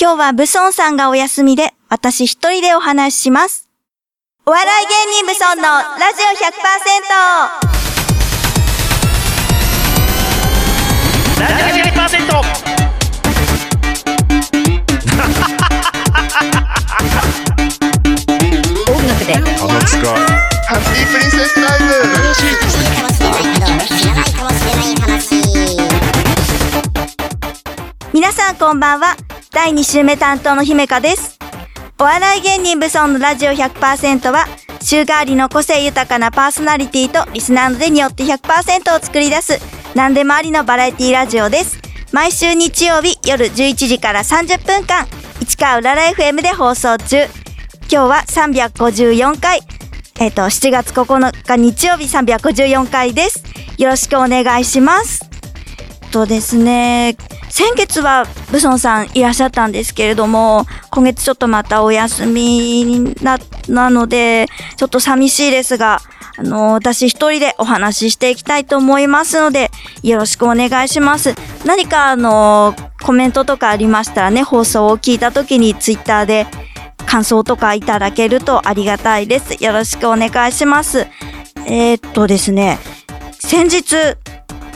今日はブソンさんがお休みで、私一人でお話しします。お笑い芸人ブソンのラジオ 100%! ラジオ100%音楽でハッピープリンセスタイム皆さんこんばんは。第2週目担当の姫香です。お笑い芸人ブソンのラジオ100%は、週替わりの個性豊かなパーソナリティとリスナーの手によって100%を作り出す、何でもありのバラエティラジオです。毎週日曜日夜11時から30分間、市川うらら FM で放送中。今日は354回、えっ、と、7月9日日曜日354回です。よろしくお願いします。とですね、先月はブソンさんいらっしゃったんですけれども、今月ちょっとまたお休みな、なので、ちょっと寂しいですが、あの、私一人でお話ししていきたいと思いますので、よろしくお願いします。何かあの、コメントとかありましたらね、放送を聞いた時にツイッターで感想とかいただけるとありがたいです。よろしくお願いします。えーっとですね、先日、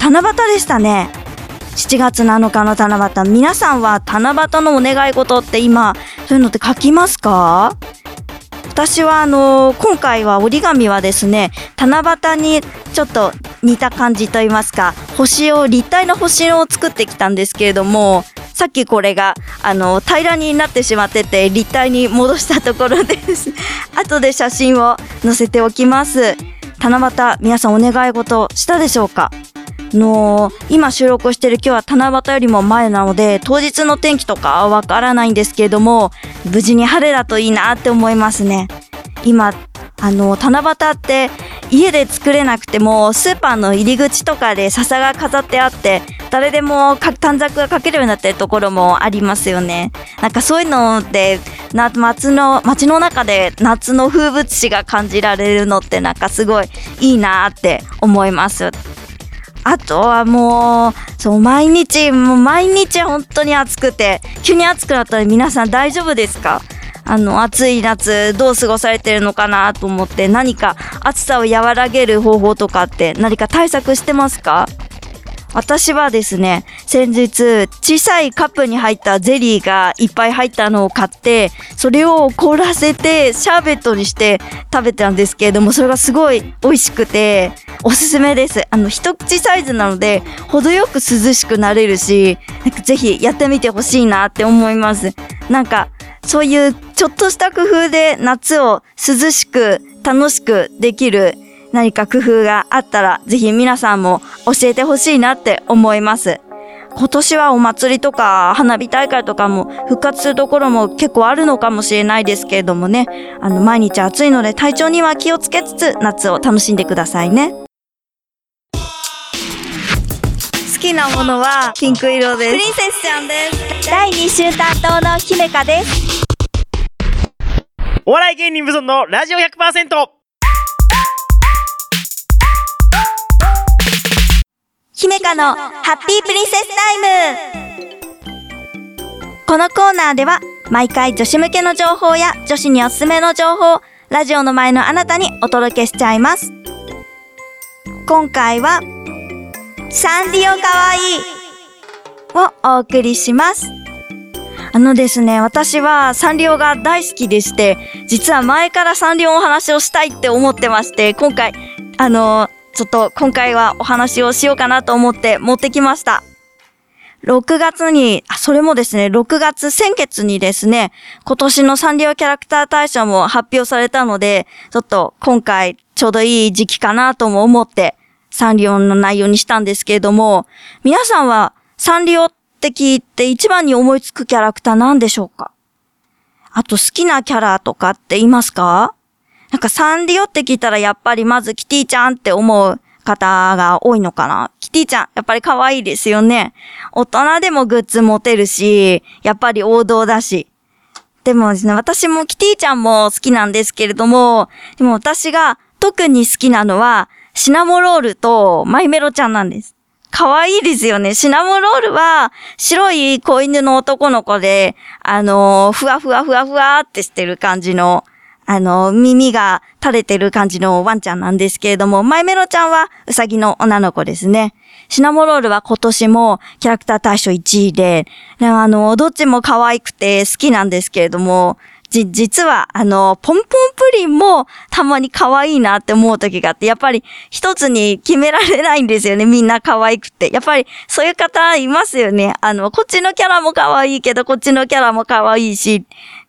七夕でしたね。7月7日の七夕。皆さんは七夕のお願い事って今、そういうのって書きますか？私はあの今回は折り紙はですね、七夕にちょっと似た感じと言いますか、星を、立体の星を作ってきたんですけれども、さっきこれが、あの、平らになってしまってて、立体に戻したところです。後で写真を載せておきます。七夕、皆さんお願い事したでしょうか？の今収録してる今日は七夕よりも前なので当日の天気とかはわからないんですけれども無事に晴れだといいなって思いますね。今あの七夕って家で作れなくてもスーパーの入り口とかで笹が飾ってあって誰でも短冊が書けるようになってるところもありますよね。なんかそういうのでな街の街の中で夏の風物詩が感じられるのってなんかすごいいいなって思います。あとはもう、そう、毎日、もう毎日本当に暑くて、急に暑くなったら皆さん大丈夫ですか？あの、暑い夏、どう過ごされてるのかなと思って、何か暑さを和らげる方法とかって何か対策してますか？私はですね、先日、小さいカップに入ったゼリーがいっぱい入ったのを買って、それを凍らせて、シャーベットにして食べたんですけれども、それがすごい美味しくて、おすすめです。あの、一口サイズなので、程よく涼しくなれるし、なんかぜひやってみてほしいなって思います。なんか、そういうちょっとした工夫で夏を涼しく楽しくできる何か工夫があったら、ぜひ皆さんも教えてほしいなって思います。今年はお祭りとか花火大会とかも復活するところも結構あるのかもしれないですけれどもね、あの毎日暑いので体調には気をつけつつ夏を楽しんでくださいね。好きなものはピンク色です。プリンセスちゃんです。第2週担当の姫香です。お笑い芸人無尊のラジオ 100%! 姫香のハッピープリンセスタイムこのコーナーでは毎回女子向けの情報や女子におすすめの情報ラジオの前のあなたにお届けしちゃいます。今回はサンリオかわいいをお送りします。あのですね、私はサンリオが大好きでして、実は前からサンリオのお話をしたいって思ってまして、今回、あのちょっと今回はお話をしようかなと思って持ってきました。6月に、あ、それもですね、6月、先月にですね、今年のサンリオキャラクター大賞も発表されたので、ちょっと今回ちょうどいい時期かなとも思って、サンリオの内容にしたんですけれども、皆さんはサンリオって聞いて一番に思いつくキャラクター何でしょうか？あと好きなキャラとかっていますか？なんかサンリオって聞いたらやっぱりまずキティちゃんって思う方が多いのかなキティちゃん、やっぱり可愛いですよね。大人でもグッズ持てるし、やっぱり王道だし。でもですね、私もキティちゃんも好きなんですけれども、でも私が特に好きなのは、シナモロールとマイメロちゃんなんです。可愛いですよね。シナモロールは、白い子犬の男の子で、あのーふわふわふわふわってしてる感じの、あの耳が垂れてる感じのワンちゃんなんですけれども、マイメロちゃんはウサギの女の子ですね。シナモロールは今年もキャラクター大賞1位で、あのどっちも可愛くて好きなんですけれども、じ、実は、あの、ポンポンプリンもたまに可愛いなって思う時があって、やっぱり一つに決められないんですよね。みんな可愛くて。やっぱりそういう方いますよね。あの、こっちのキャラも可愛いけど、こっちのキャラも可愛いし、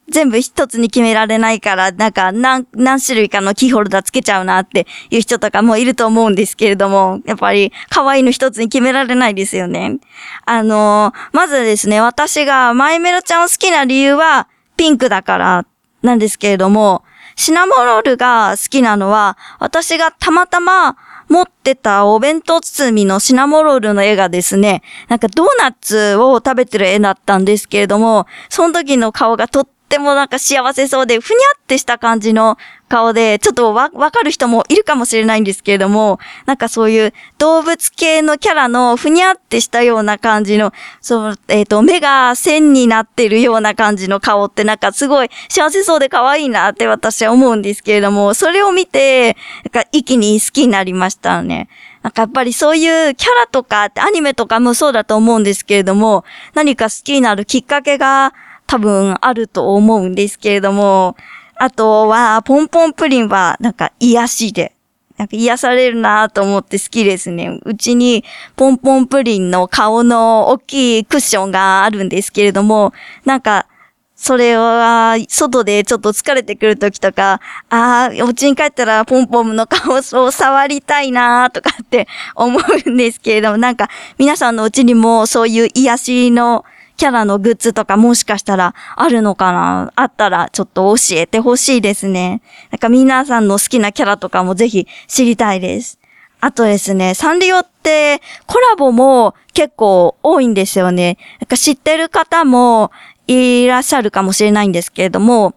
全部一つに決められないから、なんか何、何種類かのキーホルダーつけちゃうなっていう人とかもいると思うんですけれども、やっぱり可愛いの一つに決められないですよね。あのまずですね、私がマイメロちゃんを好きな理由は、ピンクだからなんですけれども、シナモロールが好きなのは、私がたまたま持ってたお弁当包みのシナモロールの絵がですね、なんかドーナツを食べてる絵だったんですけれども、その時の顔がとってもなんか幸せそうで、ふにゃってした感じの顔で、ちょっとわ、わかる人もいるかもしれないんですけれども、なんかそういう動物系のキャラのふにゃってしたような感じの、そう、えっ、と、目が線になってるような感じの顔ってなんかすごい幸せそうで可愛いなって私は思うんですけれども、それを見て、なんか一気に好きになりましたね。なんかやっぱりそういうキャラとかってアニメとかもそうだと思うんですけれども、何か好きになるきっかけが多分あると思うんですけれども、あとは、ポンポンプリンはなんか癒しで、なんか癒されるなと思って好きですね。うちにポンポンプリンの顔の大きいクッションがあるんですけれども、なんか、それは、外でちょっと疲れてくるときとか、ああ、お家に帰ったらポンポンの顔を触りたいなとかって思うんですけれども、なんか皆さんのうちにもそういう癒しのキャラのグッズとかもしかしたらあるのかな？あったらちょっと教えてほしいですね。なんか皆さんの好きなキャラとかもぜひ知りたいです。あとですね、サンリオってコラボも結構多いんですよね。なんか知ってる方もいらっしゃるかもしれないんですけれども、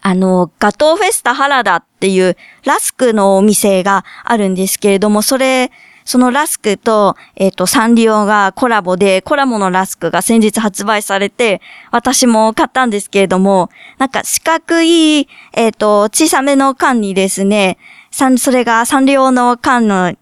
あの、ガトーフェスタ原田っていうラスクのお店があるんですけれども、それ、そのラスクと、えっ、と、サンリオがコラボで、コラボのラスクが先日発売されて、私も買ったんですけれども、なんか四角い、えっ、と、小さめの缶にですね、それがサンリオの缶の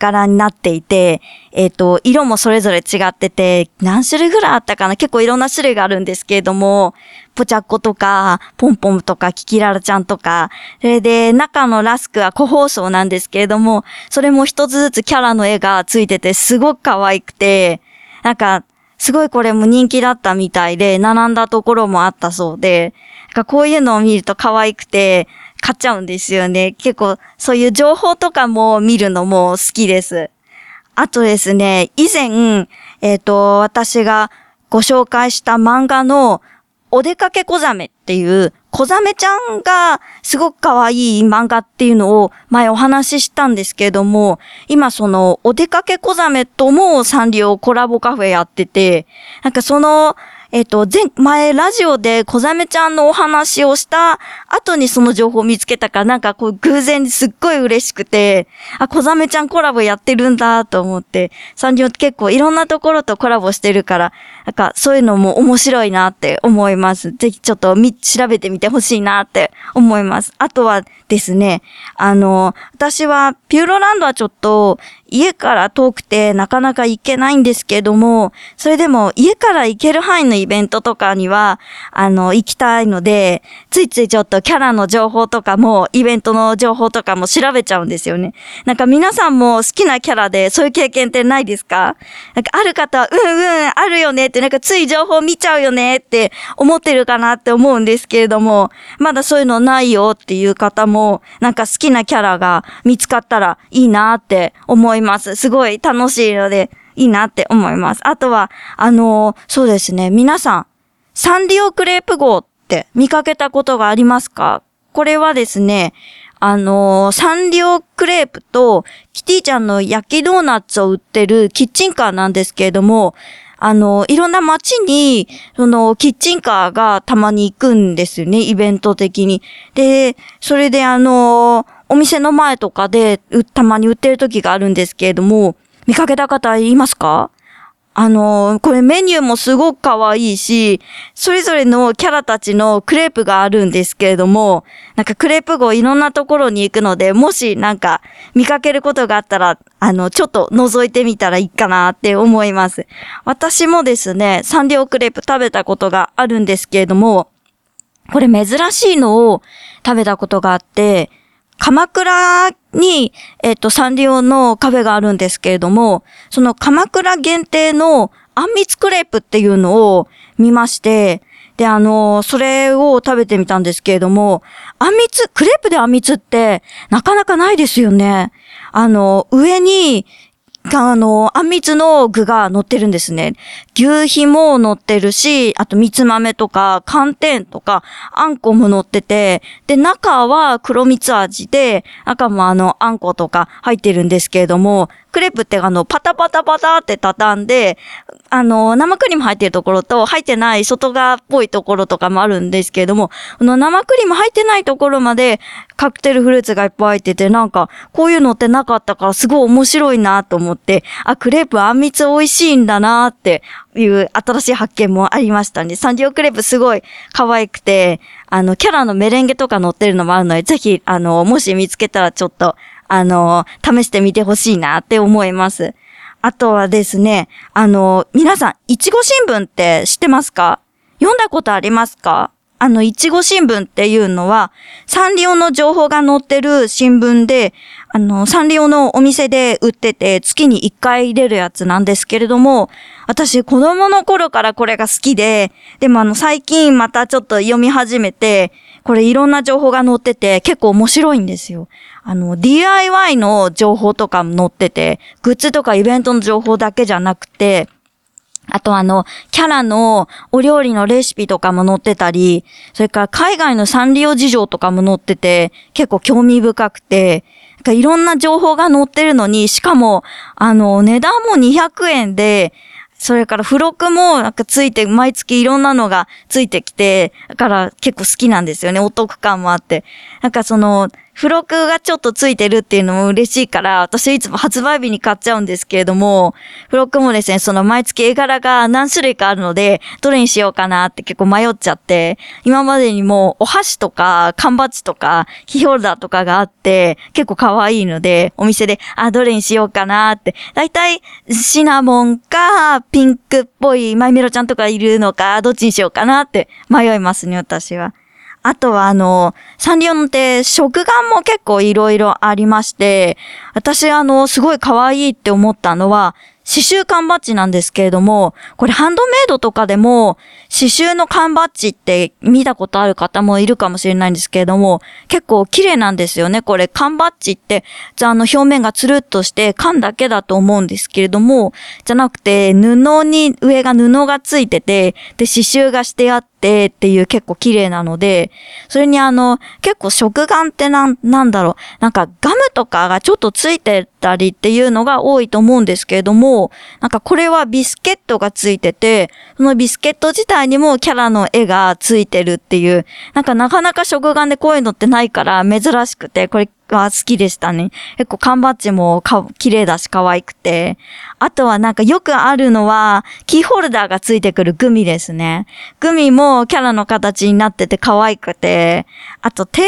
柄になっていて、えっ、と、色もそれぞれ違ってて、何種類ぐらいあったかな？結構いろんな種類があるんですけれども、ポチャッコとか、ポンポンとか、キキララちゃんとか、それで、中のラスクは個包装なんですけれども、それも一つずつキャラの絵がついてて、すごく可愛くて、なんか、すごいこれも人気だったみたいで、並んだところもあったそうで、なんかこういうのを見ると可愛くて、買っちゃうんですよね。結構、そういう情報とかも見るのも好きです。あとですね、以前、えっ、と、私がご紹介した漫画の、お出かけ小ザメっていう、小ザメちゃんがすごく可愛い漫画っていうのを前お話ししたんですけれども、今そのお出かけ小ザメともサンリオコラボカフェやってて、なんかその、えっ、と、前、前ラジオで小ザメちゃんのお話をした後にその情報を見つけたから、なんかこう偶然すっごい嬉しくて、あ、小ザメちゃんコラボやってるんだと思って、サンリオって結構いろんなところとコラボしてるから、なんかそういうのも面白いなって思います。ぜひちょっとみ、調べてみてほしいなって思います。あとはですね、あの、私はピューロランドはちょっと家から遠くてなかなか行けないんですけども、それでも家から行ける範囲のイベントとかには、あの、行きたいので、ついついちょっとキャラの情報とかも、イベントの情報とかも調べちゃうんですよね。なんか皆さんも好きなキャラでそういう経験ってないですか？なんかある方は、うんうん、あるよねって、なんかつい情報見ちゃうよねって思ってるかなって思うんですけれども、まだそういうのないよっていう方も、なんか好きなキャラが見つかったらいいなって思います。すごい楽しいので、いいなって思います。あとは、あのーそうですね、皆さん、サンリオクレープ号って見かけたことがありますか？これはですね、あのーサンリオクレープとキティちゃんの焼きドーナツを売ってるキッチンカーなんですけれども、あのーいろんな街に、その、キッチンカーがたまに行くんですよね、イベント的に。で、それであのーお店の前とかで、たまに売ってる時があるんですけれども、見かけた方いますか？あの、これメニューもすごく可愛いし、それぞれのキャラたちのクレープがあるんですけれども、なんかクレープ後いろんなところに行くので、もしなんか見かけることがあったら、あの、ちょっと覗いてみたらいいかなって思います。私もですね、サンリオクレープ食べたことがあるんですけれども、これ珍しいのを食べたことがあって、鎌倉に、えっ、と、サンリオのカフェがあるんですけれども、その鎌倉限定のあんみつクレープっていうのを見まして、で、あの、それを食べてみたんですけれども、あんみつ、クレープであんみつってなかなかないですよね。あの、上に、あの、あんみつの具が乗ってるんですね。牛皮も乗ってるし、あとみつ豆とか寒天とかあんこも乗ってて、で、中は黒蜜味で、赤もあの、あんことか入ってるんですけれども、クレープってあの、パタパタパタって畳んで、あの、生クリーム入ってるところと、入ってない外側っぽいところとかもあるんですけれども、この生クリーム入ってないところまで、カクテルフルーツがいっぱい入ってて、なんか、こういうのってなかったから、すごい面白いなと思って、あ、クレープあんみつ美味しいんだなっていう新しい発見もありましたね。サンリオクレープすごい可愛くて、あの、キャラのメレンゲとか乗ってるのもあるので、ぜひ、あの、もし見つけたらちょっと、あの、試してみてほしいなって思います。あとはですね、あの、皆さん、いちご新聞って知ってますか？読んだことありますか？あの、いちご新聞っていうのは、サンリオの情報が載ってる新聞で、あの、サンリオのお店で売ってて、月に1回出るやつなんですけれども、私、子供の頃からこれが好きで、でもあの、最近またちょっと読み始めて、これいろんな情報が載ってて、結構面白いんですよ。あの、DIY の情報とかも載ってて、グッズとかイベントの情報だけじゃなくて、あとあの、キャラのお料理のレシピとかも載ってたり、それから海外のサンリオ事情とかも載ってて、結構興味深くて、かいろんな情報が載ってるのに、しかも、あの、値段も200円で、それから付録もなんかついて、毎月いろんなのがついてきて、だから結構好きなんですよね。お得感もあって。なんかその、付録がちょっとついてるっていうのも嬉しいから、私いつも発売日に買っちゃうんですけれども、付録もですね、その毎月絵柄が何種類かあるので、どれにしようかなって結構迷っちゃって、今までにもお箸とか缶バッジとかキーホルダーとかがあって、結構可愛いので、お店で、あ、どれにしようかなって。だいたいシナモンか、ピンクっぽいマイメロちゃんとかいるのか、どっちにしようかなって迷いますね、私は。あとはあの、サンリオのって食玩も結構いろいろありまして、私あの、すごい可愛いって思ったのは、刺繍缶バッジなんですけれども、これハンドメイドとかでも、刺繍の缶バッジって見たことある方もいるかもしれないんですけれども、結構綺麗なんですよね。これ缶バッジって、じゃあの表面がつるっとして缶だけだと思うんですけれども、じゃなくて布に、上が布がついてて、で刺繍がしてあってっていう結構綺麗なので、それにあの、結構食玩ってなん、なんだろう、なんかガムとかがちょっとついてたりっていうのが多いと思うんですけれども、なんかこれはビスケットがついてて、そのビスケット自体にもキャラの絵がついてるっていう、なんかなかなか食玩でこういうのってないから珍しくて、これは好きでしたね。結構缶バッジもか綺麗だし可愛くて。あとはなんかよくあるのは、キーホルダーがついてくるグミですね。グミもキャラの形になってて可愛くて。あと定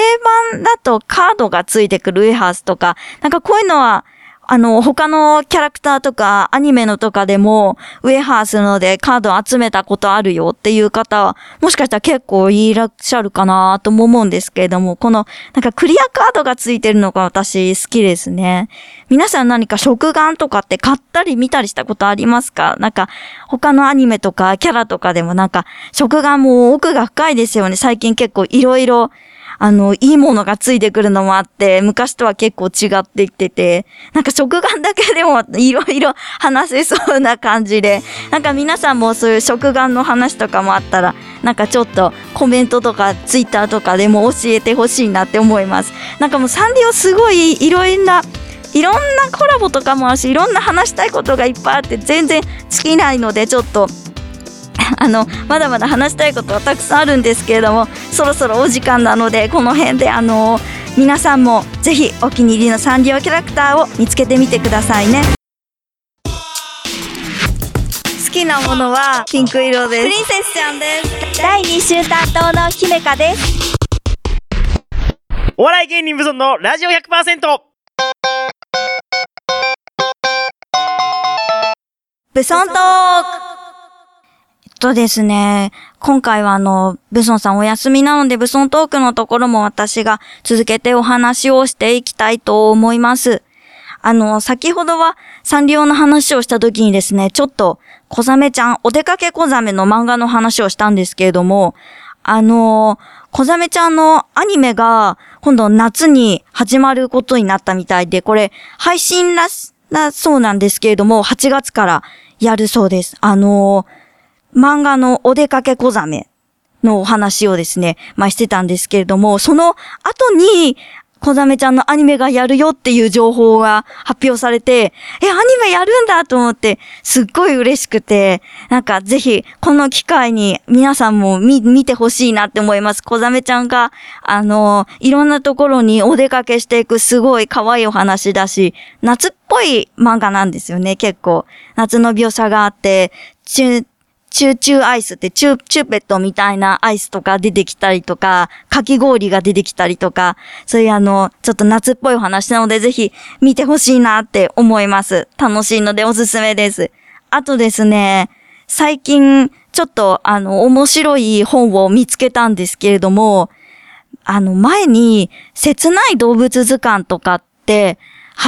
番だとカードがついてくるウェハースとか、なんかこういうのは、あの、他のキャラクターとか、アニメのとかでも、ウェハースのでカード集めたことあるよっていう方は、もしかしたら結構いらっしゃるかなとも思うんですけれども、この、なんかクリアカードがついてるのが私好きですね。皆さん何か食玩とかって買ったり見たりしたことありますか？なんか、他のアニメとかキャラとかでもなんか、食玩も奥が深いですよね。最近結構いろいろ、あの、いいものがついてくるのもあって、昔とは結構違ってきてて、なんか食玩だけでもいろいろ話せそうな感じで、なんか皆さんもそういう食玩の話とかもあったら、なんかちょっとコメントとかツイッターとかでも教えてほしいなって思います。なんかもうサンリオすごいいろいろな、いろんなコラボとかもあるし、いろんな話したいことがいっぱいあって、全然尽きないので、ちょっと、あの、まだまだ話したいことはたくさんあるんですけれども、そろそろお時間なので、この辺で、あの、皆さんもぜひお気に入りのサンリオキャラクターを見つけてみてくださいね。きなものはピンク色です。プリンセスちゃんです。第2週担当の姫香です。お笑い芸人無尊のラジオ 100%! ブソントークとですね、今回はあの、ブソンさんお休みなので、ブソントークのところも私が続けてお話をしていきたいと思います。あの、先ほどはサンリオの話をした時にですね、ちょっと、小ザメちゃん、お出かけ小ザメの漫画の話をしたんですけれども、あの、小ザメちゃんのアニメが今度夏に始まることになったみたいで、これ配信らし、なそうなんですけれども、8月からやるそうです。あの漫画のお出かけ小ザメのお話をですね、まあ、してたんですけれども、その後に、小ザメちゃんのアニメがやるよっていう情報が発表されて、え、アニメやるんだと思って、すっごい嬉しくて、なんかぜひ、この機会に皆さんも見、見てほしいなって思います。小ザメちゃんが、あの、いろんなところにお出かけしていくすごい可愛いお話だし、夏っぽい漫画なんですよね、結構。夏の描写があって、チューチューアイスってチュー、チューペットみたいなアイスとか出てきたりとか、かき氷が出てきたりとか、そういうあの、ちょっと夏っぽいお話なので、ぜひ見てほしいなって思います。楽しいのでおすすめです。あとですね、最近、ちょっとあの、面白い本を見つけたんですけれども、あの、前に、切ない動物図鑑とかって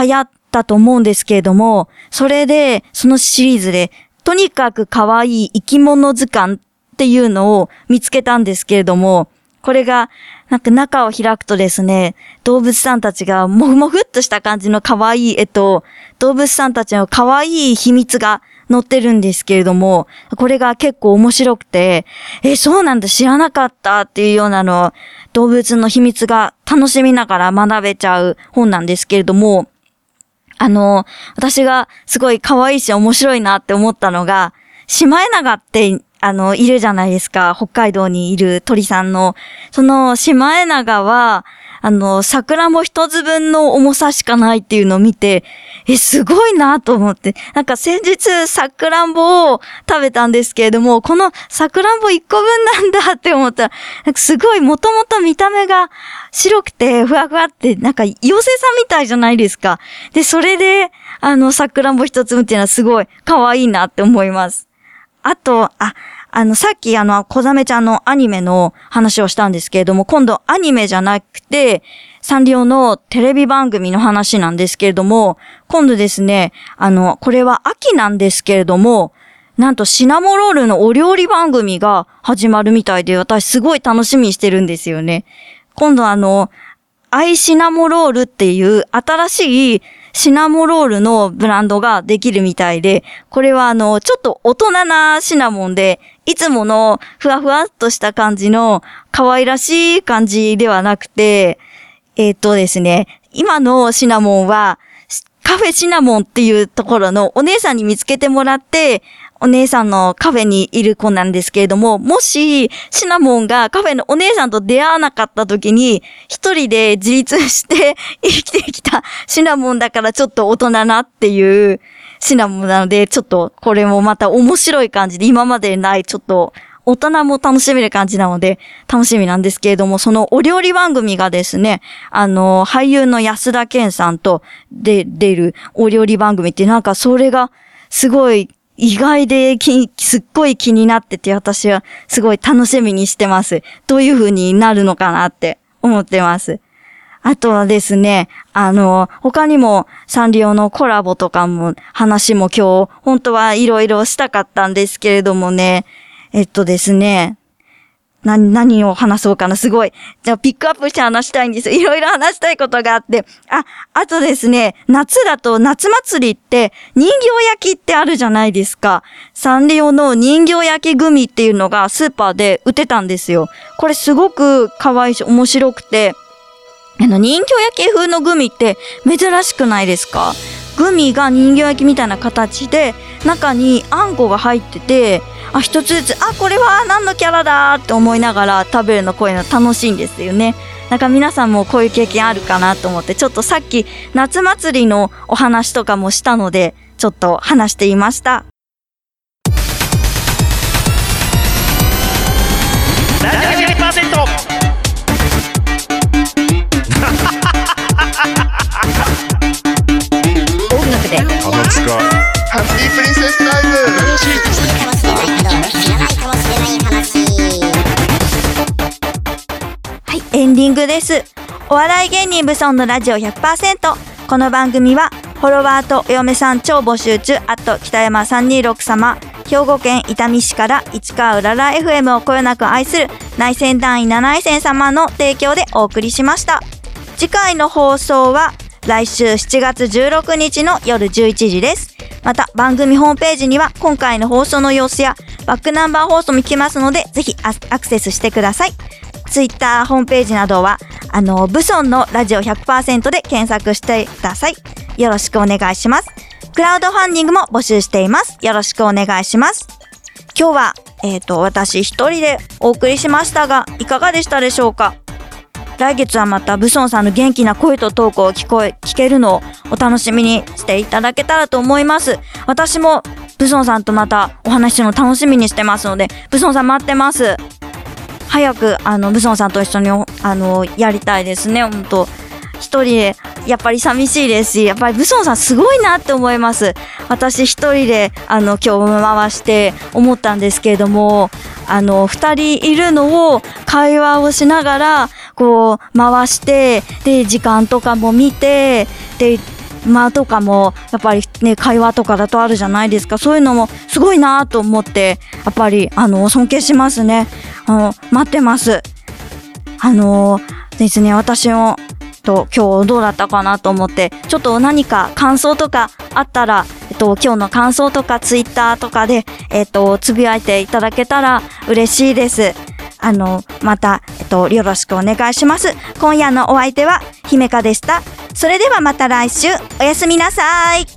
流行ったと思うんですけれども、それで、そのシリーズで、とにかく可愛い生き物図鑑っていうのを見つけたんですけれども、これが、なんか中を開くとですね、動物さんたちがもふもふっとした感じの可愛い絵と、動物さんたちの可愛い秘密が載ってるんですけれども、これが結構面白くて、え、そうなんだ、知らなかったっていうようなの、動物の秘密が楽しみながら学べちゃう本なんですけれども、あの、私がすごい可愛いし面白いなって思ったのが、シマエナガって、あの、いるじゃないですか。北海道にいる鳥さんの。その、シマエナガは、あの、桜も一つ分の重さしかないっていうのを見て、え、すごいなと思って。なんか先日、さくらんぼを食べたんですけれども、このさくらんぼ一個分なんだって思ったら、すごいもともと見た目が白くてふわふわって、なんか妖精さんみたいじゃないですか。で、それで、あの、さくらんぼ一つ分っていうのはすごい可愛いなって思います。あと、あ、あの、さっきあの、小ザメちゃんのアニメの話をしたんですけれども、今度アニメじゃなくて、サンリオのテレビ番組の話なんですけれども、今度ですね、あの、これは秋なんですけれども、なんとシナモロールのお料理番組が始まるみたいで、私すごい楽しみにしてるんですよね。今度あの、アイシナモロールっていう新しいシナモロールのブランドができるみたいで、これはあの、ちょっと大人なシナモンで、いつものふわふわっとした感じの可愛らしい感じではなくて、えっ、とですね、今のシナモンは、カフェシナモンっていうところのお姉さんに見つけてもらって、お姉さんのカフェにいる子なんですけれども、もし、シナモンがカフェのお姉さんと出会わなかった時に、一人で自立して生きてきたシナモンだからちょっと大人なっていうシナモンなので、ちょっとこれもまた面白い感じで、今までないちょっと大人も楽しめる感じなので、楽しみなんですけれども、そのお料理番組がですね、あの、俳優の安田健さんとで出るお料理番組ってなんかそれがすごい意外できすっごい気になってて、私はすごい楽しみにしてます。どういう風になるのかなって思ってます。あとはですね、あの、他にもサンリオのコラボとかも話も今日、本当はいろいろしたかったんですけれどもね、えっとですね、何、何を話そうかな、すごい。じゃあ、ピックアップして話したいんですよ。いろいろ話したいことがあって。あ、あとですね、夏だと夏祭りって人形焼きってあるじゃないですか。サンリオの人形焼きグミっていうのがスーパーで売ってたんですよ。これすごく可愛いし面白くて、あの、人形焼き風のグミって珍しくないですか？グミが人形焼きみたいな形で、中にあんこが入ってて、あ一つずつあこれは何のキャラだって思いながら食べるのこういうの楽しいんですよね。なんか皆さんもこういう経験あるかなと思ってちょっとさっき夏祭りのお話とかもしたのでちょっと話していました。音楽で。ハッピープリンセスタイムディングです。お笑い芸人ブソンのラジオ100%。この番組は、フォロワーとお嫁さん超募集中、あと北山326様、兵庫県伊丹市から市川うらら FM をこよなく愛する内戦団員七井線様の提供でお送りしました。次回の放送は来週7月16日の夜11時です。また番組ホームページには今回の放送の様子やバックナンバー放送も聞けますのでぜひアクセスしてください。ツイッターホームページなどはあのブソンのラジオ100%で検索してください。よろしくお願いします。クラウドファンディングも募集しています。よろしくお願いします。今日は、えっ、と、私一人でお送りしましたが、いかがでしたでしょうか？来月はまたブソンさんの元気な声とトークを聞こえ、聞けるのをお楽しみにしていただけたらと思います。私もブソンさんとまたお話しするの楽しみにしてますので、ブソンさん待ってます。早く、あの、ブソンさんと一緒に、あの、やりたいですね、本当一人で、やっぱり寂しいですし、やっぱりブソンさんすごいなって思います。私一人で、あの、今日回して思ったんですけれども、あの、二人いるのを会話をしながら、こう、回して、で、時間とかも見て、で、間とかも、やっぱりね、会話とかだとあるじゃないですか。そういうのもすごいなと思って、やっぱり、あの、尊敬しますね。あの、待ってます。あのですね、私も、と今日どうだったかなと思って、ちょっと何か感想とかあったら、えっと、今日の感想とかツイッターとかで、えっと、つぶやいていただけたら嬉しいです。あの、また、えっと、よろしくお願いします。今夜のお相手は、姫香でした。それではまた来週、おやすみなさい。